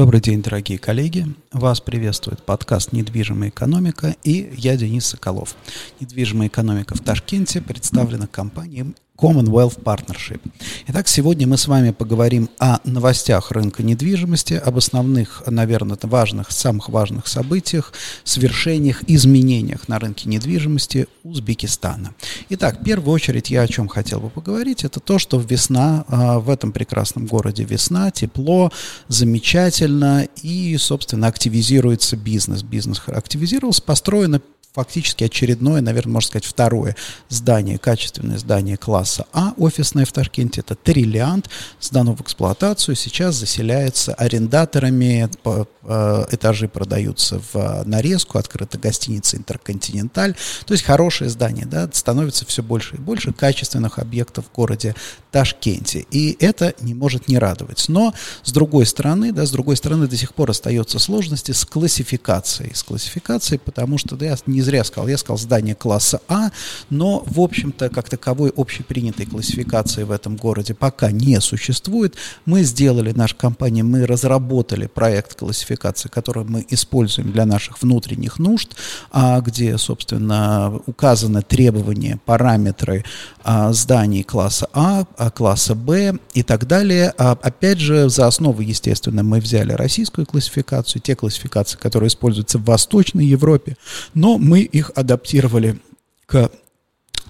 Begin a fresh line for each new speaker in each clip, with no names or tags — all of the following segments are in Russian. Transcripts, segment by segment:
Добрый день, дорогие коллеги. Вас приветствует подкаст «Недвижимая экономика» и я, Денис Соколов. Недвижимая экономика в Ташкенте представлена компанией Commonwealth Partnership. Итак, сегодня мы с вами поговорим о новостях рынка недвижимости, об основных, наверное, важных, самых важных событиях, свершениях, изменениях на рынке недвижимости Узбекистана. Итак, в первую очередь я о чем хотел бы поговорить, это то, что весна, а, в этом прекрасном городе весна, тепло, замечательно и, собственно, активизируется бизнес. Бизнес активизировался, построено фактически очередное, наверное, можно сказать, второе здание, качественное здание класса А, офисное в Ташкенте, это Триллиант, сдано в эксплуатацию, сейчас заселяется арендаторами, э, этажи продаются в нарезку, открыта гостиница Интерконтиненталь, то есть хорошее здание, да, становится все больше и больше качественных объектов в городе Ташкенте, и это не может не радовать. Но, с другой стороны, да, с другой стороны, до сих пор остаются сложности с классификацией, с классификацией, потому что, да, я не зря сказал, я сказал здание класса А, но, в общем-то, как таковой общепринятой классификации в этом городе пока не существует. Мы сделали, наша компания, мы разработали проект классификации, который мы используем для наших внутренних нужд, а, где, собственно, указаны требования, параметры а, зданий класса а класса Б и так далее. А, опять же, за основу, естественно, мы взяли российскую классификацию, те классификации, которые используются в Восточной Европе, но мы их адаптировали к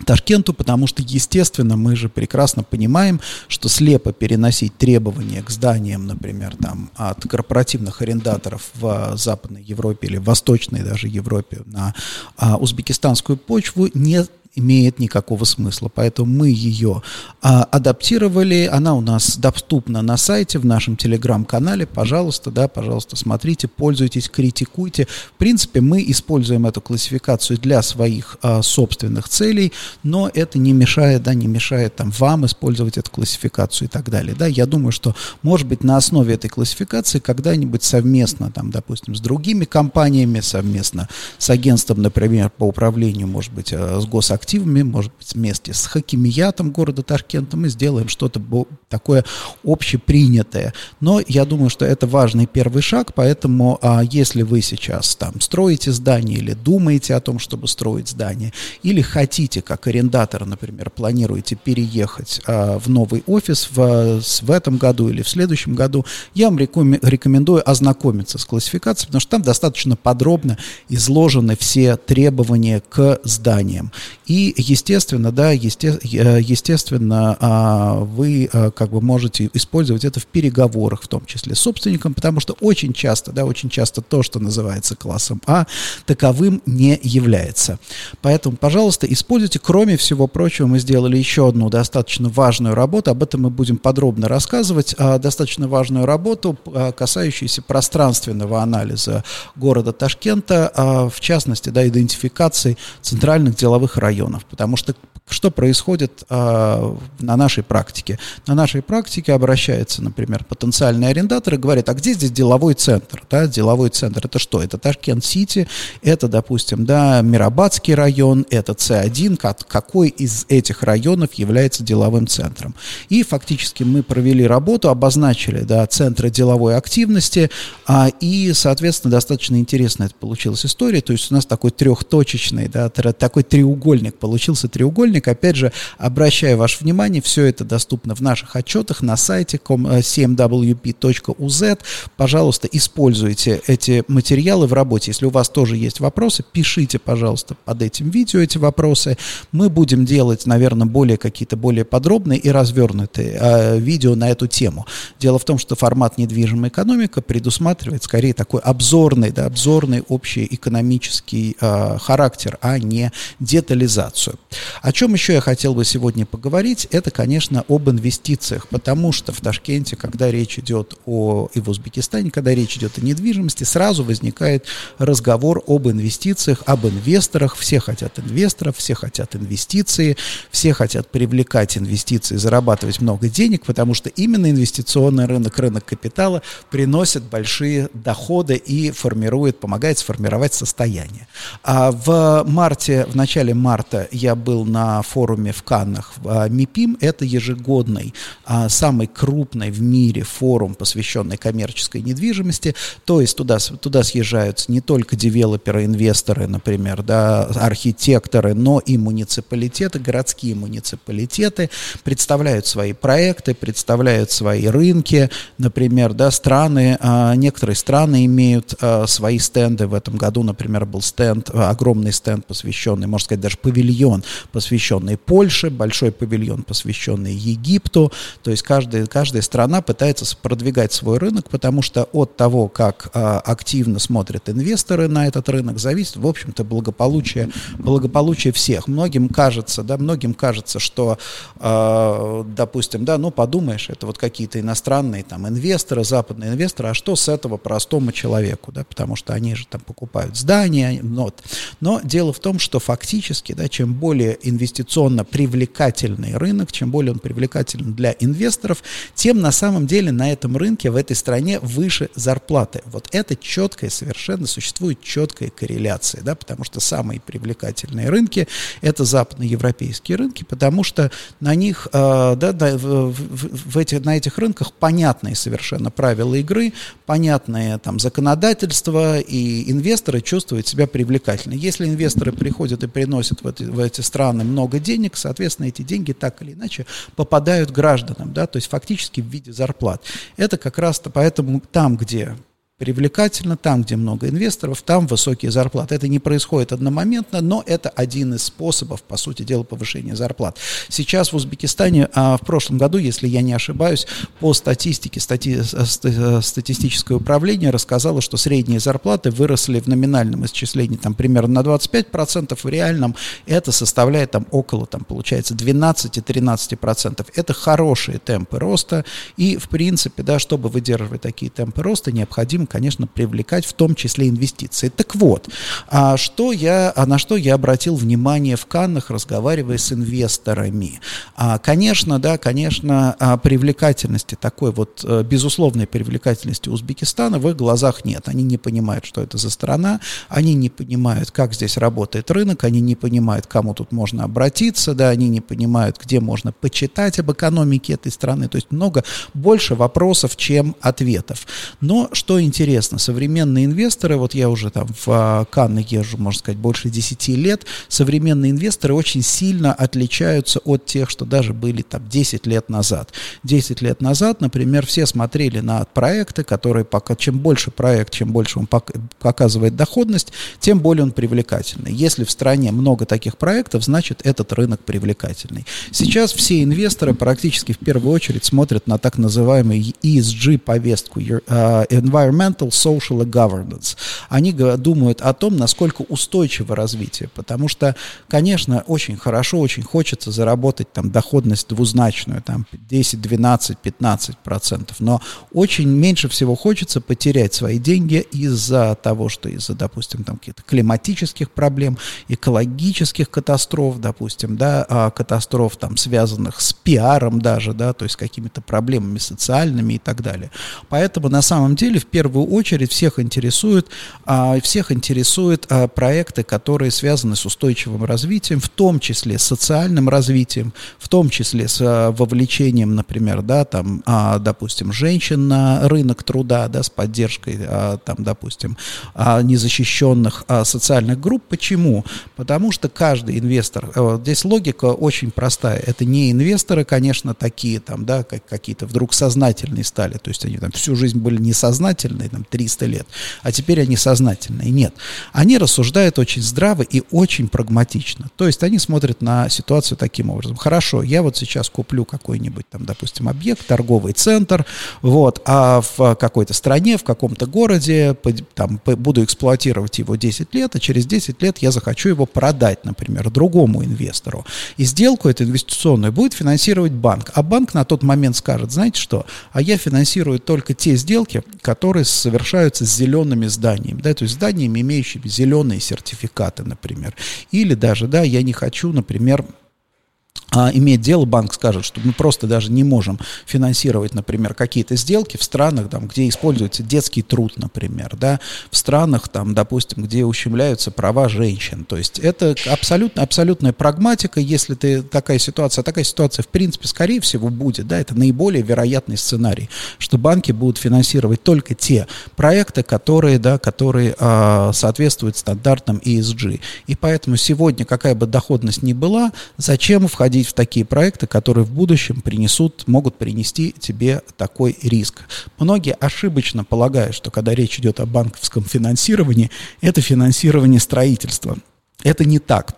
Ташкенту, потому что, естественно, мы же прекрасно понимаем, что слепо переносить требования к зданиям, например, там, от корпоративных арендаторов в Западной Европе или в Восточной даже Европе на а, узбекистанскую почву не имеет никакого смысла. Поэтому мы ее а, адаптировали, она у нас доступна на сайте, в нашем телеграм-канале. Пожалуйста, да, пожалуйста, смотрите, пользуйтесь, критикуйте. В принципе, мы используем эту классификацию для своих а, собственных целей, но это не мешает, да, не мешает там, вам использовать эту классификацию и так далее. Да. Я думаю, что, может быть, на основе этой классификации когда-нибудь совместно, там, допустим, с другими компаниями, совместно с агентством, например, по управлению, может быть, а, с госактивами, активами, может быть, вместе с хакимиятом города Ташкента мы сделаем что-то такое общепринятое. Но я думаю, что это важный первый шаг, поэтому а, если вы сейчас там строите здание или думаете о том, чтобы строить здание, или хотите, как арендатор, например, планируете переехать а, в новый офис в, в этом году или в следующем году, я вам рекомендую ознакомиться с классификацией, потому что там достаточно подробно изложены все требования к зданиям. И, естественно, да, есте, э, естественно, а, вы э, как бы можете использовать это в переговорах, в том числе с собственником, потому что очень часто, да, очень часто то, что называется классом А, таковым не является. Поэтому, пожалуйста, используйте. Кроме всего прочего, мы сделали еще одну достаточно важную работу, об этом мы будем подробно рассказывать, а, достаточно важную работу, а, касающуюся пространственного анализа города Ташкента, в частности, да, идентификации центральных деловых районов районов, потому что что происходит э, на нашей практике? На нашей практике обращается, например, потенциальный арендатор и говорит, а где здесь деловой центр? Да, деловой центр это что? Это Ташкент-Сити, это, допустим, да, Мирабадский район, это С1, как, какой из этих районов является деловым центром? И фактически мы провели работу, обозначили да, центры деловой активности, а, и, соответственно, достаточно интересная это получилась история, то есть у нас такой трехточечный, да, такой треугольник, получился треугольник, источник. Опять же, обращаю ваше внимание, все это доступно в наших отчетах на сайте cmwp.uz. Пожалуйста, используйте эти материалы в работе. Если у вас тоже есть вопросы, пишите, пожалуйста, под этим видео эти вопросы. Мы будем делать, наверное, более какие-то более подробные и развернутые э, видео на эту тему. Дело в том, что формат недвижимая экономика предусматривает скорее такой обзорный, да, обзорный общий экономический э, характер, а не детализацию. О чем еще я хотел бы сегодня поговорить, это, конечно, об инвестициях, потому что в Ташкенте, когда речь идет о, и в Узбекистане, когда речь идет о недвижимости, сразу возникает разговор об инвестициях, об инвесторах, все хотят инвесторов, все хотят инвестиции, все хотят привлекать инвестиции, зарабатывать много денег, потому что именно инвестиционный рынок, рынок капитала приносит большие доходы и формирует, помогает сформировать состояние. А в марте, в начале марта я был на форуме в Каннах. МИПИМ – это ежегодный, самый крупный в мире форум, посвященный коммерческой недвижимости. То есть туда, туда съезжаются не только девелоперы, инвесторы, например, да, архитекторы, но и муниципалитеты, городские муниципалитеты, представляют свои проекты, представляют свои рынки, например, да, страны, некоторые страны имеют свои стенды. В этом году, например, был стенд, огромный стенд, посвященный, можно сказать, даже павильон, посвященный Польше, большой павильон, посвященный Египту. То есть каждая, каждая страна пытается продвигать свой рынок, потому что от того, как а, активно смотрят инвесторы на этот рынок, зависит, в общем-то, благополучие, благополучие всех. Многим кажется, да, многим кажется, что, э, допустим, да, ну подумаешь, это вот какие-то иностранные там инвесторы, западные инвесторы, а что с этого простому человеку, да, потому что они же там покупают здания, вот. Но дело в том, что фактически, да, чем более инвестиционно привлекательный рынок, чем более он привлекателен для инвесторов, тем на самом деле на этом рынке, в этой стране выше зарплаты. Вот это четкая, совершенно существует четкая корреляция, да, потому что самые привлекательные рынки – это западноевропейские рынки, потому что на них, э, да, да в, в, в эти, на этих рынках понятные совершенно правила игры, понятные там законодательства, и инвесторы чувствуют себя привлекательно. Если инвесторы приходят и приносят в эти, в эти страны много денег, соответственно, эти деньги так или иначе попадают гражданам, да, то есть фактически в виде зарплат. Это как раз-то поэтому там, где привлекательно, там, где много инвесторов, там высокие зарплаты. Это не происходит одномоментно, но это один из способов, по сути дела, повышения зарплат. Сейчас в Узбекистане, а в прошлом году, если я не ошибаюсь, по статистике, стати, статистическое управление рассказало, что средние зарплаты выросли в номинальном исчислении там, примерно на 25%, в реальном это составляет там, около, там, получается, 12-13%. Это хорошие темпы роста, и, в принципе, да, чтобы выдерживать такие темпы роста, необходимо конечно, привлекать в том числе инвестиции. Так вот, а что я, а на что я обратил внимание в Каннах, разговаривая с инвесторами? А, конечно, да, конечно, а, привлекательности такой вот э, безусловной привлекательности Узбекистана в их глазах нет. Они не понимают, что это за страна, они не понимают, как здесь работает рынок, они не понимают, кому тут можно обратиться, да, они не понимают, где можно почитать об экономике этой страны. То есть много, больше вопросов, чем ответов. Но что интересно, интересно, современные инвесторы, вот я уже там в а, Канны езжу, можно сказать, больше 10 лет, современные инвесторы очень сильно отличаются от тех, что даже были там 10 лет назад. 10 лет назад, например, все смотрели на проекты, которые пока, чем больше проект, чем больше он показывает доходность, тем более он привлекательный. Если в стране много таких проектов, значит этот рынок привлекательный. Сейчас все инвесторы практически в первую очередь смотрят на так называемую ESG-повестку, а, Environmental environmental, social и governance. Они думают о том, насколько устойчиво развитие, потому что, конечно, очень хорошо, очень хочется заработать там доходность двузначную, там 10, 12, 15 процентов, но очень меньше всего хочется потерять свои деньги из-за того, что из-за, допустим, там каких-то климатических проблем, экологических катастроф, допустим, да, а, катастроф там связанных с пиаром даже, да, то есть какими-то проблемами социальными и так далее. Поэтому на самом деле в первую первую очередь всех интересуют, а, всех интересуют а, проекты, которые связаны с устойчивым развитием, в том числе с социальным развитием, в том числе с а, вовлечением, например, да, там, допустим, женщин на рынок труда, да, с поддержкой, там, допустим, незащищенных социальных групп. Почему? Потому что каждый инвестор, а, здесь логика очень простая, это не инвесторы, конечно, такие там, да, как какие-то вдруг сознательные стали, то есть они там всю жизнь были несознательные, там, 300 лет, а теперь они сознательные. Нет. Они рассуждают очень здраво и очень прагматично. То есть они смотрят на ситуацию таким образом. Хорошо, я вот сейчас куплю какой-нибудь там, допустим, объект, торговый центр, вот, а в какой-то стране, в каком-то городе там, буду эксплуатировать его 10 лет, а через 10 лет я захочу его продать, например, другому инвестору. И сделку эту инвестиционную будет финансировать банк. А банк на тот момент скажет, знаете что, а я финансирую только те сделки, которые совершаются с зелеными зданиями, да, то есть зданиями, имеющими зеленые сертификаты, например. Или даже, да, я не хочу, например, а, иметь дело, банк скажет, что мы просто даже не можем финансировать, например, какие-то сделки в странах, там, где используется детский труд, например, да, в странах, там, допустим, где ущемляются права женщин. То есть это абсолютно, абсолютная прагматика, если ты такая ситуация, такая ситуация, в принципе, скорее всего, будет, да, это наиболее вероятный сценарий, что банки будут финансировать только те проекты, которые, да, которые а, соответствуют стандартам ESG. И поэтому сегодня, какая бы доходность ни была, зачем входить входить в такие проекты, которые в будущем принесут, могут принести тебе такой риск. Многие ошибочно полагают, что когда речь идет о банковском финансировании, это финансирование строительства. Это не так.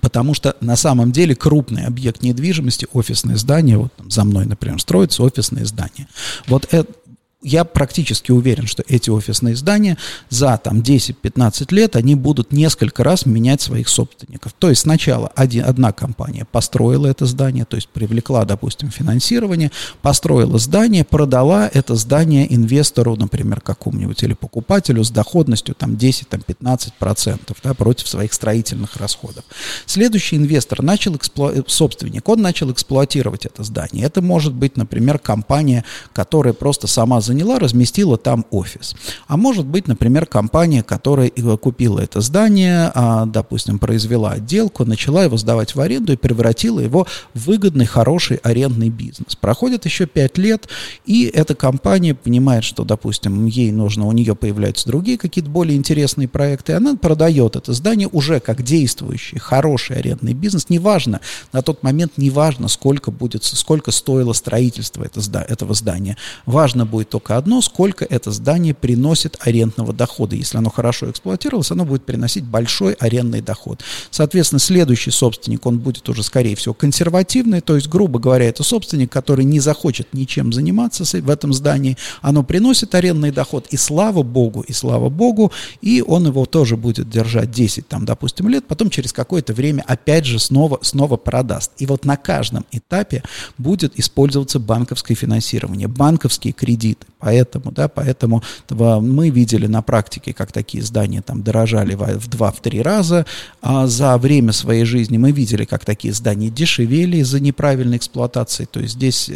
Потому что на самом деле крупный объект недвижимости, офисное здание, вот там за мной, например, строится офисное здание. Вот это, я практически уверен, что эти офисные здания за там, 10-15 лет они будут несколько раз менять своих собственников. То есть сначала один, одна компания построила это здание, то есть привлекла, допустим, финансирование, построила здание, продала это здание инвестору, например, какому-нибудь или покупателю с доходностью там, 10-15% да, против своих строительных расходов. Следующий инвестор начал, эксплу... собственник, он начал эксплуатировать это здание. Это может быть, например, компания, которая просто сама заняла, разместила там офис. А может быть, например, компания, которая купила это здание, а, допустим, произвела отделку, начала его сдавать в аренду и превратила его в выгодный, хороший арендный бизнес. Проходит еще пять лет, и эта компания понимает, что, допустим, ей нужно, у нее появляются другие какие-то более интересные проекты, и она продает это здание уже как действующий, хороший арендный бизнес. Неважно, на тот момент неважно, сколько будет, сколько стоило строительство этого здания. Важно будет только одно, сколько это здание приносит арендного дохода. Если оно хорошо эксплуатировалось, оно будет приносить большой арендный доход. Соответственно, следующий собственник, он будет уже, скорее всего, консервативный, то есть, грубо говоря, это собственник, который не захочет ничем заниматься в этом здании, оно приносит арендный доход, и слава богу, и слава богу, и он его тоже будет держать 10, там, допустим, лет, потом через какое-то время опять же снова, снова продаст. И вот на каждом этапе будет использоваться банковское финансирование, банковские кредиты. Поэтому, да, поэтому мы видели на практике, как такие здания там дорожали в 2-3 раза, а за время своей жизни мы видели, как такие здания дешевели из-за неправильной эксплуатации. То есть здесь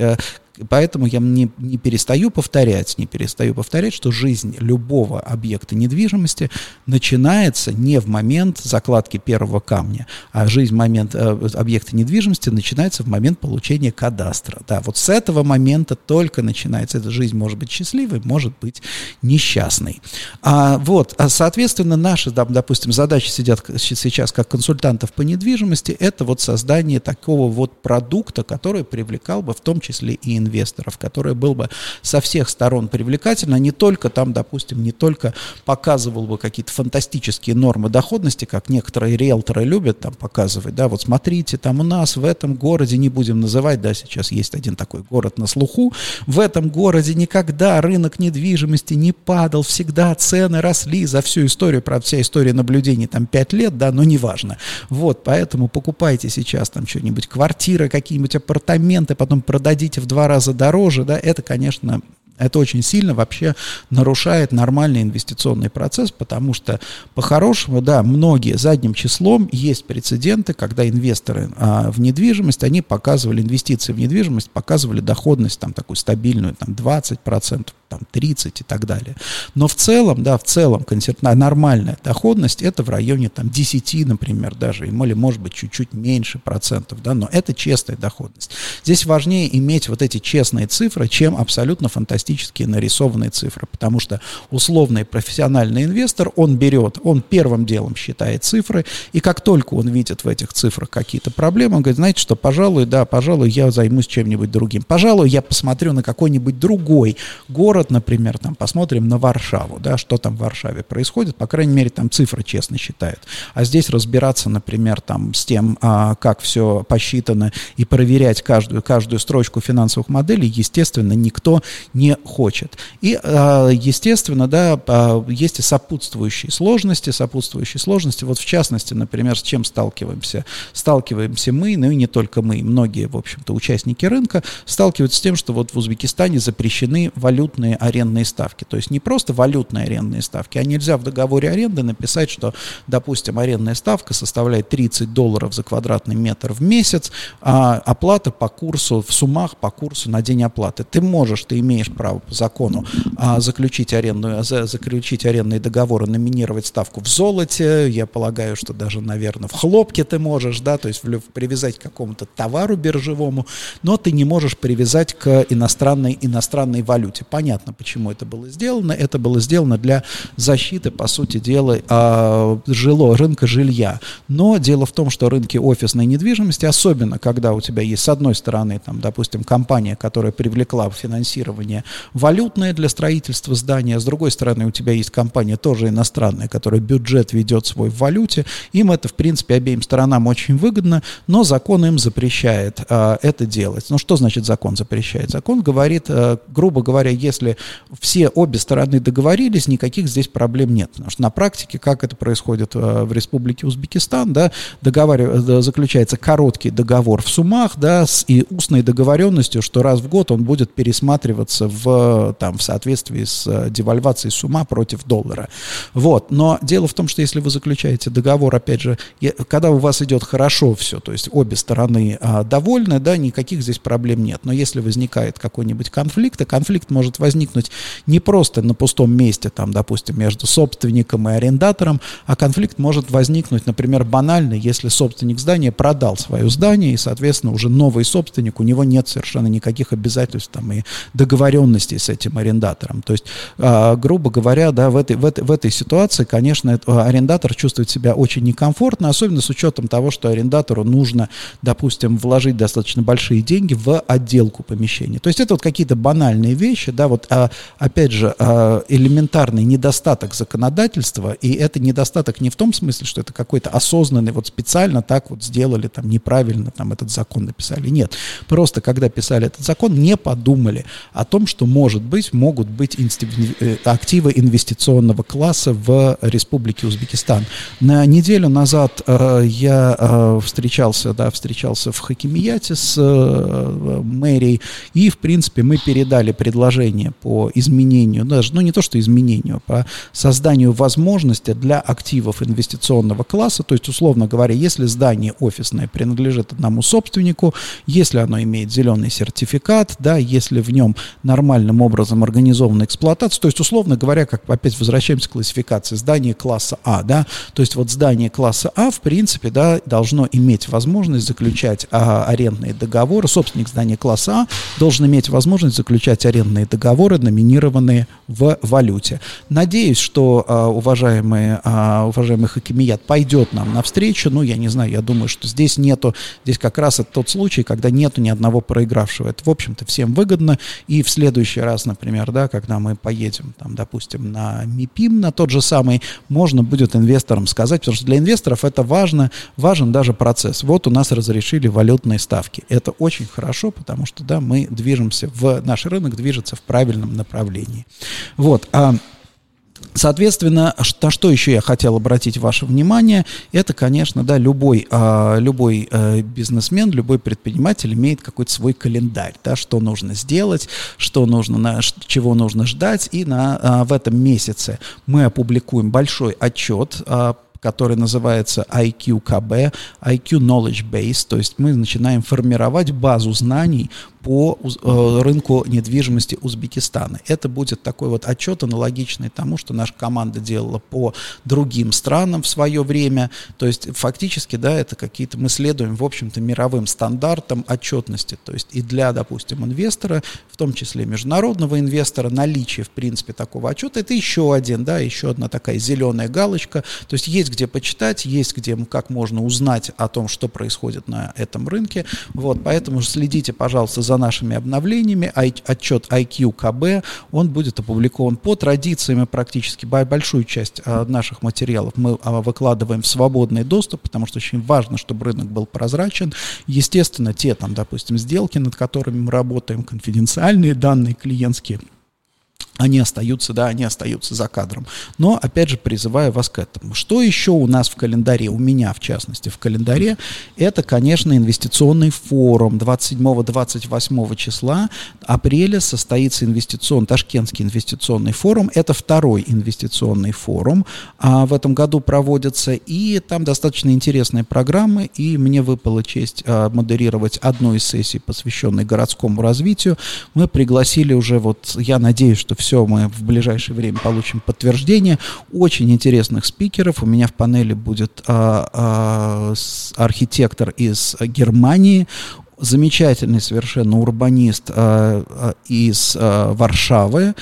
Поэтому я не, не перестаю повторять, не перестаю повторять, что жизнь любого объекта недвижимости начинается не в момент закладки первого камня, а жизнь момент, э, объекта недвижимости начинается в момент получения кадастра. Да, вот с этого момента только начинается эта жизнь, может быть счастливой, может быть несчастной. А, вот, а, соответственно, наши, допустим, задачи сидят сейчас как консультантов по недвижимости, это вот создание такого вот продукта, который привлекал бы в том числе и инвесторов, который был бы со всех сторон привлекательно, не только там, допустим, не только показывал бы какие-то фантастические нормы доходности, как некоторые риэлторы любят там показывать, да, вот смотрите, там у нас в этом городе, не будем называть, да, сейчас есть один такой город на слуху, в этом городе никогда рынок недвижимости не падал, всегда цены росли за всю историю, правда, вся история наблюдений там 5 лет, да, но неважно. Вот, поэтому покупайте сейчас там что-нибудь, квартиры, какие-нибудь апартаменты, потом продадите в два раза дороже, да, это, конечно, это очень сильно вообще нарушает нормальный инвестиционный процесс, потому что по-хорошему, да, многие задним числом есть прецеденты, когда инвесторы а, в недвижимость, они показывали инвестиции в недвижимость, показывали доходность там такую стабильную, там 20%, там 30 и так далее. Но в целом, да, в целом нормальная доходность это в районе там 10, например, даже, или может быть чуть-чуть меньше процентов, да, но это честная доходность. Здесь важнее иметь вот эти честные цифры, чем абсолютно фантастические нарисованные цифры, потому что условный профессиональный инвестор, он берет, он первым делом считает цифры, и как только он видит в этих цифрах какие-то проблемы, он говорит, знаете что, пожалуй, да, пожалуй, я займусь чем-нибудь другим, пожалуй, я посмотрю на какой-нибудь другой город, например, там посмотрим на Варшаву, да, что там в Варшаве происходит, по крайней мере, там цифры честно считают. А здесь разбираться, например, там с тем, а, как все посчитано и проверять каждую, каждую строчку финансовых моделей, естественно, никто не хочет. И, а, естественно, да, а, есть и сопутствующие сложности, сопутствующие сложности. Вот в частности, например, с чем сталкиваемся? Сталкиваемся мы, ну и не только мы, многие, в общем-то, участники рынка сталкиваются с тем, что вот в Узбекистане запрещены валютные арендные ставки. То есть не просто валютные арендные ставки, а нельзя в договоре аренды написать, что, допустим, арендная ставка составляет 30 долларов за квадратный метр в месяц, а оплата по курсу, в суммах по курсу на день оплаты. Ты можешь, ты имеешь право по закону а, заключить, арендную, заключить арендные договоры, номинировать ставку в золоте, я полагаю, что даже, наверное, в хлопке ты можешь, да, то есть привязать к какому-то товару биржевому, но ты не можешь привязать к иностранной, иностранной валюте. Понятно, почему это было сделано. Это было сделано для защиты, по сути дела, а, жило, рынка жилья. Но дело в том, что рынки офисной недвижимости, особенно когда у тебя есть, с одной стороны, там, допустим, компания, которая привлекла финансирование валютное для строительства здания, с другой стороны, у тебя есть компания тоже иностранная, которая бюджет ведет свой в валюте, им это, в принципе, обеим сторонам очень выгодно, но закон им запрещает а, это делать. Ну, что значит закон запрещает? Закон говорит, а, грубо говоря, если все обе стороны договорились, никаких здесь проблем нет. Потому что на практике, как это происходит а, в Республике Узбекистан, да, договор, заключается короткий договор в суммах, да, с и устной договоренностью, что раз в год он будет пересматриваться в, там, в соответствии с э, девальвацией сумма против доллара. Вот. Но дело в том, что если вы заключаете договор, опять же, когда у вас идет хорошо все, то есть обе стороны а, довольны, да, никаких здесь проблем нет. Но если возникает какой-нибудь конфликт, и конфликт может возникнуть не просто на пустом месте, там, допустим, между собственником и арендатором, а конфликт может возникнуть, например, банально, если собственник здания продал свое здание, и, соответственно, уже новый собственник, у него нет совершенно никаких обязательств там, и договоренностей с этим арендатором. То есть, э, грубо говоря, да, в этой, в, этой, в этой ситуации, конечно, арендатор чувствует себя очень некомфортно, особенно с учетом того, что арендатору нужно, допустим, вложить достаточно большие деньги в отделку помещения. То есть это вот какие-то банальные вещи, да, вот, а, опять же, а, элементарный недостаток законодательства, и это недостаток не в том смысле, что это какой-то осознанный, вот специально так вот сделали, там, неправильно там этот закон написали. Нет, просто когда писали этот закон, не подумали о том, что, может быть, могут быть э, активы инвестиционного класса в Республике Узбекистан. На неделю назад э, я э, встречался, да, встречался в Хакимияте с э, мэрией, и, в принципе, мы передали предложение по изменению, даже, ну, не то, что изменению, по созданию возможности для активов инвестиционного класса, то есть, условно говоря, если здание офисное принадлежит одному собственнику, если оно имеет зеленый сертификат, да, если в нем нормальным образом организована эксплуатация, то есть, условно говоря, как опять возвращаемся к классификации, здание класса А, да, то есть вот здание класса А, в принципе, да, должно иметь возможность заключать а, арендные договоры, собственник здания класса А должен иметь возможность заключать арендные договоры, номинированные в валюте. Надеюсь, что а, уважаемый, а, уважаемый Хакимият пойдет нам навстречу, ну, я не знаю, я думаю, что здесь нету, здесь как раз это тот случай, когда нету ни одного проигравшего. Это, в общем-то, всем выгодно, и в следующий раз, например, да, когда мы поедем, там, допустим, на МИПИМ, на тот же самый, можно будет инвесторам сказать, потому что для инвесторов это важно, важен даже процесс. Вот у нас разрешили валютные ставки. Это очень хорошо, потому что, да, мы движемся в, наш рынок движется в правильном направлении. Вот, а Соответственно, на что еще я хотел обратить ваше внимание, это, конечно, да, любой, а, любой а, бизнесмен, любой предприниматель имеет какой-то свой календарь, да, что нужно сделать, что нужно, на, чего нужно ждать, и на, а, в этом месяце мы опубликуем большой отчет а, который называется IQKB, IQ Knowledge Base, то есть мы начинаем формировать базу знаний по э, рынку недвижимости Узбекистана. Это будет такой вот отчет аналогичный тому, что наша команда делала по другим странам в свое время. То есть фактически, да, это какие-то, мы следуем, в общем-то, мировым стандартам отчетности. То есть и для, допустим, инвестора, в том числе международного инвестора, наличие, в принципе, такого отчета, это еще один, да, еще одна такая зеленая галочка. То есть есть где почитать, есть где, как можно узнать о том, что происходит на этом рынке. Вот, поэтому следите, пожалуйста, за за нашими обновлениями. Отчет IQ-КБ, он будет опубликован по традициям практически большую часть а, наших материалов мы а, выкладываем в свободный доступ, потому что очень важно, чтобы рынок был прозрачен. Естественно, те там, допустим, сделки, над которыми мы работаем, конфиденциальные данные клиентские – они остаются, да, они остаются за кадром. Но, опять же, призываю вас к этому. Что еще у нас в календаре, у меня, в частности, в календаре, это, конечно, инвестиционный форум 27-28 числа апреля состоится инвестиционный, Ташкентский инвестиционный форум. Это второй инвестиционный форум а, в этом году проводится, и там достаточно интересные программы, и мне выпала честь а, модерировать одну из сессий, посвященной городскому развитию. Мы пригласили уже, вот, я надеюсь, что все все, мы в ближайшее время получим подтверждение. Очень интересных спикеров. У меня в панели будет а, а, архитектор из Германии, замечательный совершенно урбанист а, из а, Варшавы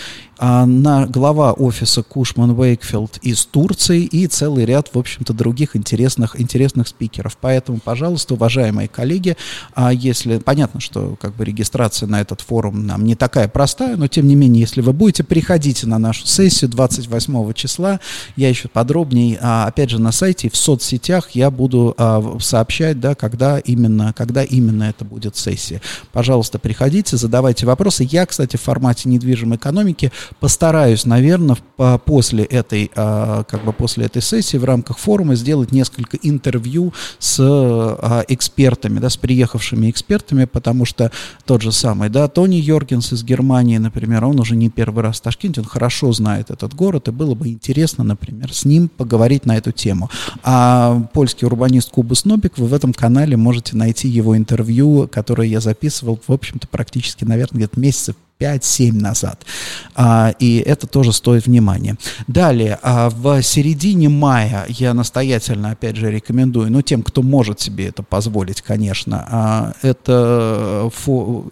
а, на глава офиса Кушман Вейкфилд из Турции и целый ряд, в общем-то, других интересных, интересных спикеров. Поэтому, пожалуйста, уважаемые коллеги, а если понятно, что как бы регистрация на этот форум нам не такая простая, но тем не менее, если вы будете, приходите на нашу сессию 28 числа. Я еще подробнее, а, опять же, на сайте и в соцсетях я буду сообщать, да, когда именно, когда именно это будет сессия. Пожалуйста, приходите, задавайте вопросы. Я, кстати, в формате недвижимой экономики постараюсь, наверное, после этой, а, как бы после этой сессии в рамках форума сделать несколько интервью с а, экспертами, да, с приехавшими экспертами, потому что тот же самый, да, Тони Йоргенс из Германии, например, он уже не первый раз в Ташкенте, он хорошо знает этот город, и было бы интересно, например, с ним поговорить на эту тему. А польский урбанист Кубус Нобик, вы в этом канале можете найти его интервью, которое я записывал, в общем-то, практически, наверное, где-то месяцев 5-7 назад. А, и это тоже стоит внимания. Далее, а, в середине мая я настоятельно, опять же, рекомендую, ну, тем, кто может себе это позволить, конечно, а, это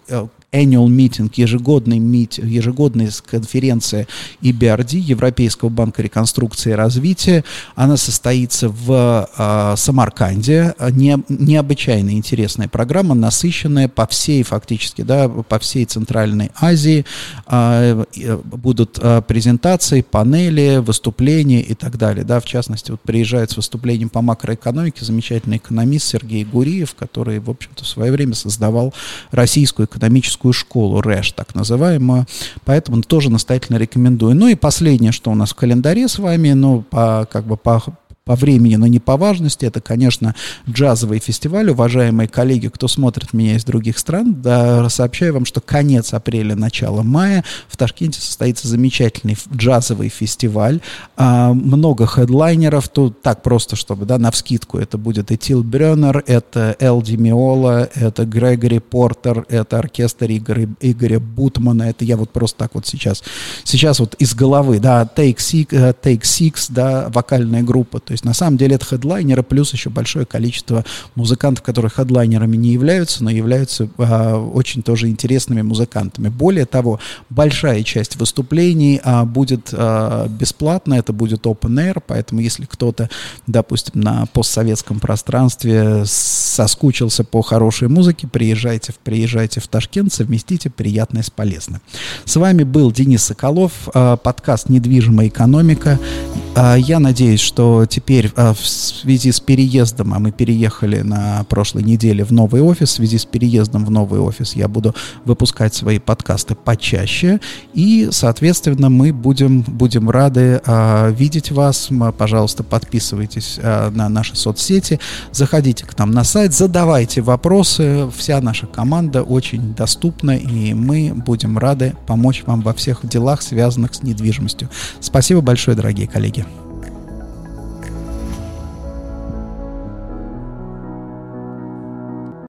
э, annual meeting, ежегодный мит, ежегодная конференция EBRD, Европейского банка реконструкции и развития. Она состоится в э, Самарканде. Не, необычайно интересная программа, насыщенная по всей, фактически, да, по всей Центральной Азии. Э, будут э, презентации, панели, выступления и так далее. Да, в частности, вот приезжает с выступлением по макроэкономике замечательный экономист Сергей Гуриев, который, в общем-то, в свое время создавал российскую экономическую экономическую школу РЭШ, так называемую. Поэтому тоже настоятельно рекомендую. Ну и последнее, что у нас в календаре с вами, ну, по, как бы по по времени, но не по важности. Это, конечно, джазовый фестиваль. Уважаемые коллеги, кто смотрит меня из других стран, да, сообщаю вам, что конец апреля, начало мая в Ташкенте состоится замечательный джазовый фестиваль. А, много хедлайнеров, тут так просто, чтобы, да, на вскидку. Это будет и Тил Брёнер, это Эл Миола, это Грегори Портер, это оркестр Игоря, Игоря Бутмана. Это я вот просто так вот сейчас, сейчас вот из головы, да, Take Six, э, Take Six да, вокальная группа. То есть есть на самом деле это хедлайнеры, плюс еще большое количество музыкантов, которые хедлайнерами не являются, но являются а, очень тоже интересными музыкантами. Более того, большая часть выступлений а, будет а, бесплатно, это будет open air, поэтому если кто-то, допустим, на постсоветском пространстве соскучился по хорошей музыке, приезжайте, приезжайте в Ташкент, совместите приятное с полезным. С вами был Денис Соколов, а, подкаст «Недвижимая экономика». А, я надеюсь, что теперь а, в связи с переездом, а мы переехали на прошлой неделе в новый офис, в связи с переездом в новый офис я буду выпускать свои подкасты почаще, и, соответственно, мы будем, будем рады а, видеть вас. Пожалуйста, подписывайтесь на наши соцсети, заходите к нам на сайт, задавайте вопросы, вся наша команда очень доступна, и мы будем рады помочь вам во всех делах, связанных с недвижимостью. Спасибо большое, дорогие коллеги.